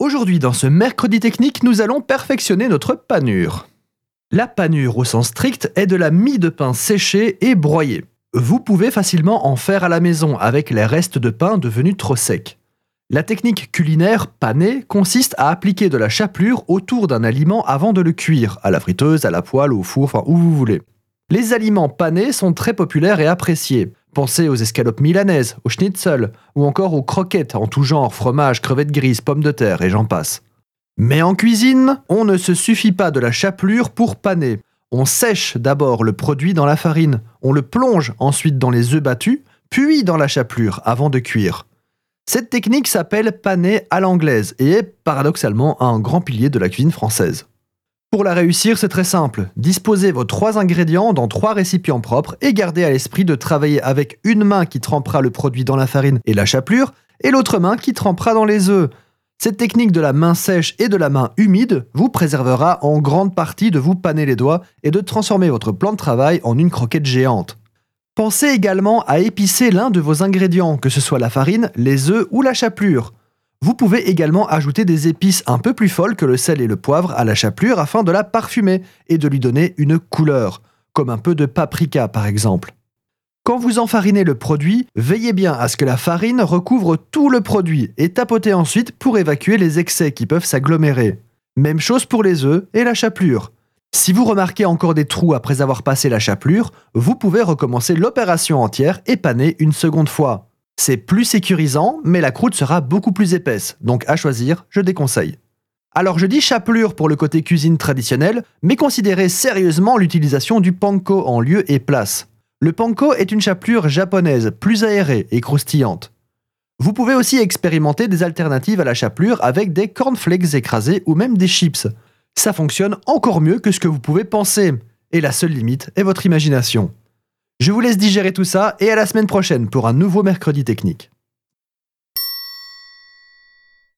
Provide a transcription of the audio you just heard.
Aujourd'hui, dans ce mercredi technique, nous allons perfectionner notre panure. La panure au sens strict est de la mie de pain séchée et broyée. Vous pouvez facilement en faire à la maison avec les restes de pain devenus trop secs. La technique culinaire panée consiste à appliquer de la chapelure autour d'un aliment avant de le cuire, à la friteuse, à la poêle, au four, enfin où vous voulez. Les aliments panés sont très populaires et appréciés. Pensez aux escalopes milanaises, aux schnitzel, ou encore aux croquettes en tout genre, fromage, crevettes grises, pommes de terre et j'en passe. Mais en cuisine, on ne se suffit pas de la chapelure pour paner. On sèche d'abord le produit dans la farine, on le plonge ensuite dans les œufs battus, puis dans la chapelure avant de cuire. Cette technique s'appelle paner à l'anglaise et est paradoxalement un grand pilier de la cuisine française. Pour la réussir, c'est très simple. Disposez vos trois ingrédients dans trois récipients propres et gardez à l'esprit de travailler avec une main qui trempera le produit dans la farine et la chapelure et l'autre main qui trempera dans les œufs. Cette technique de la main sèche et de la main humide vous préservera en grande partie de vous paner les doigts et de transformer votre plan de travail en une croquette géante. Pensez également à épicer l'un de vos ingrédients, que ce soit la farine, les œufs ou la chapelure. Vous pouvez également ajouter des épices un peu plus folles que le sel et le poivre à la chapelure afin de la parfumer et de lui donner une couleur, comme un peu de paprika par exemple. Quand vous enfarinez le produit, veillez bien à ce que la farine recouvre tout le produit et tapotez ensuite pour évacuer les excès qui peuvent s'agglomérer. Même chose pour les œufs et la chapelure. Si vous remarquez encore des trous après avoir passé la chapelure, vous pouvez recommencer l'opération entière et paner une seconde fois. C'est plus sécurisant, mais la croûte sera beaucoup plus épaisse, donc à choisir, je déconseille. Alors je dis chapelure pour le côté cuisine traditionnelle, mais considérez sérieusement l'utilisation du panko en lieu et place. Le panko est une chapelure japonaise, plus aérée et croustillante. Vous pouvez aussi expérimenter des alternatives à la chapelure avec des cornflakes écrasés ou même des chips ça fonctionne encore mieux que ce que vous pouvez penser. Et la seule limite est votre imagination. Je vous laisse digérer tout ça et à la semaine prochaine pour un nouveau mercredi technique.